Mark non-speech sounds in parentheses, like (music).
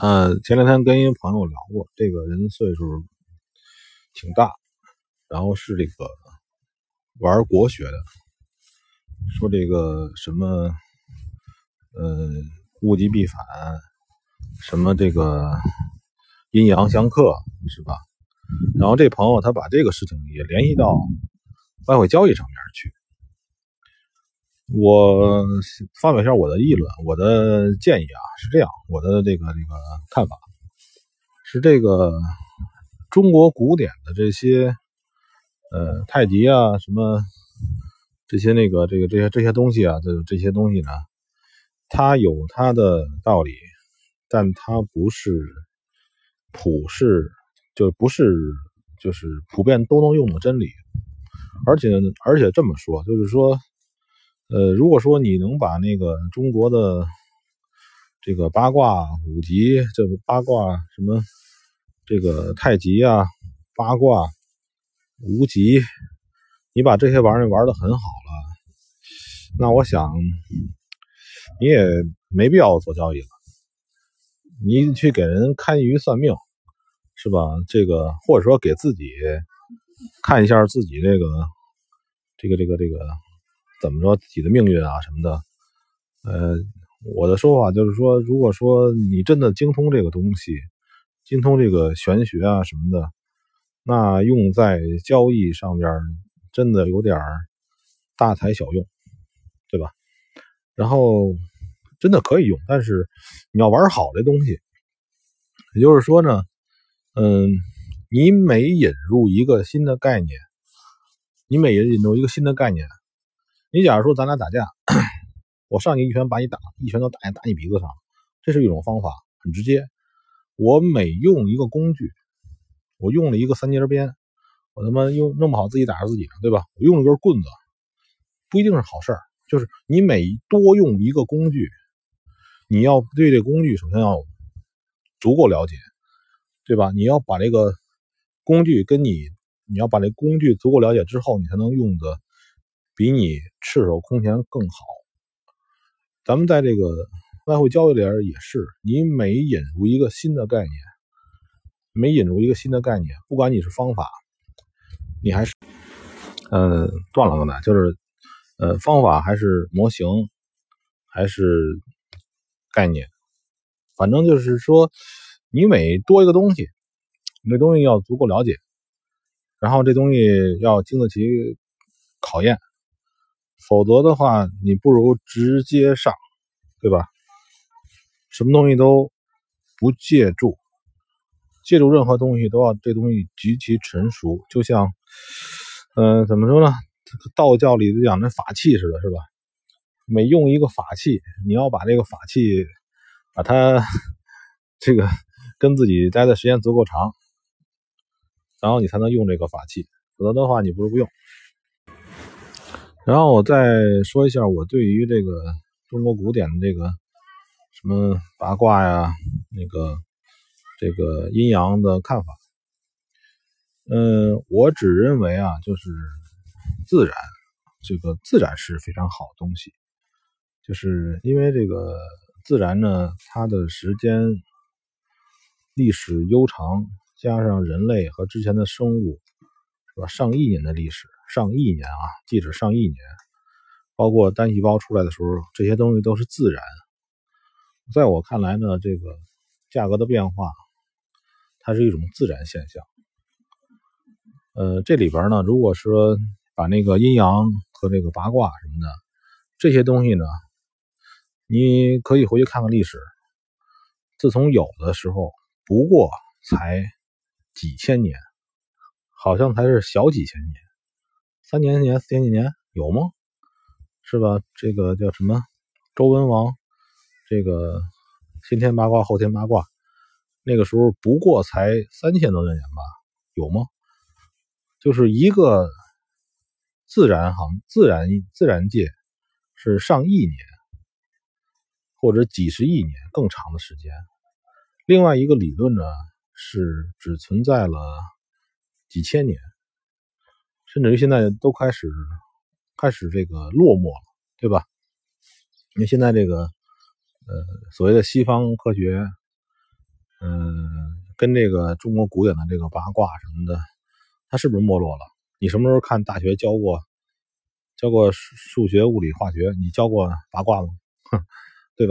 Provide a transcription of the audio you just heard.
呃，前两天跟一个朋友聊过，这个人岁数挺大，然后是这个玩国学的，说这个什么，呃，物极必反，什么这个阴阳相克，是吧？然后这朋友他把这个事情也联系到外汇交易上面去。我发表一下我的议论，我的建议啊是这样，我的这个这个看法是这个中国古典的这些呃太极啊什么这些那个这个这些这些东西啊，这这些东西呢，它有它的道理，但它不是普世，就不是就是普遍都能用的真理，而且而且这么说，就是说。呃，如果说你能把那个中国的这个八卦、五级，这个八卦什么这个太极啊、八卦、无极，你把这些玩意儿玩的很好了，那我想你也没必要做交易了。你去给人看鱼算命，是吧？这个或者说给自己看一下自己这个这个这个这个。怎么说自己的命运啊什么的，呃，我的说法就是说，如果说你真的精通这个东西，精通这个玄学啊什么的，那用在交易上边真的有点大材小用，对吧？然后真的可以用，但是你要玩好这东西，也就是说呢，嗯，你每引入一个新的概念，你每引入一个新的概念。你假如说咱俩打架，(clears throat) 我上去一拳把你打，一拳头打你打你鼻子上，这是一种方法，很直接。我每用一个工具，我用了一个三节鞭，我他妈用弄不好自己打着自己，对吧？我用了根棍子，不一定是好事儿。就是你每多用一个工具，你要对这工具首先要足够了解，对吧？你要把这个工具跟你，你要把这工具足够了解之后，你才能用的。比你赤手空拳更好。咱们在这个外汇交易里边也是，你每引入一个新的概念，每引入一个新的概念，不管你是方法，你还是呃断了刚才就是呃方法还是模型还是概念，反正就是说，你每多一个东西，你这东西要足够了解，然后这东西要经得起考验。否则的话，你不如直接上，对吧？什么东西都不借助，借助任何东西都要这东西极其成熟，就像，嗯，怎么说呢？道教里讲那法器似的，是吧？每用一个法器，你要把这个法器，把它 (laughs) 这个 (laughs) 跟自己待的时间足够长，然后你才能用这个法器，否则的话，你不如不用。然后我再说一下我对于这个中国古典的这个什么八卦呀，那个这个阴阳的看法。嗯，我只认为啊，就是自然，这个自然是非常好东西，就是因为这个自然呢，它的时间历史悠长，加上人类和之前的生物，是吧？上亿年的历史。上亿年啊，即使上亿年，包括单细胞出来的时候，这些东西都是自然。在我看来呢，这个价格的变化，它是一种自然现象。呃，这里边呢，如果说把那个阴阳和这个八卦什么的这些东西呢，你可以回去看看历史。自从有的时候，不过才几千年，好像才是小几千年。三年年四千几年有吗？是吧？这个叫什么？周文王，这个先天八卦后天八卦，那个时候不过才三千多年吧？有吗？就是一个自然行自然自然界是上亿年或者几十亿年更长的时间。另外一个理论呢是只存在了几千年。甚至于现在都开始开始这个落寞了，对吧？因为现在这个呃所谓的西方科学，嗯，跟这个中国古典的这个八卦什么的，它是不是没落了？你什么时候看大学教过教过数学、物理、化学？你教过八卦吗？哼，(laughs)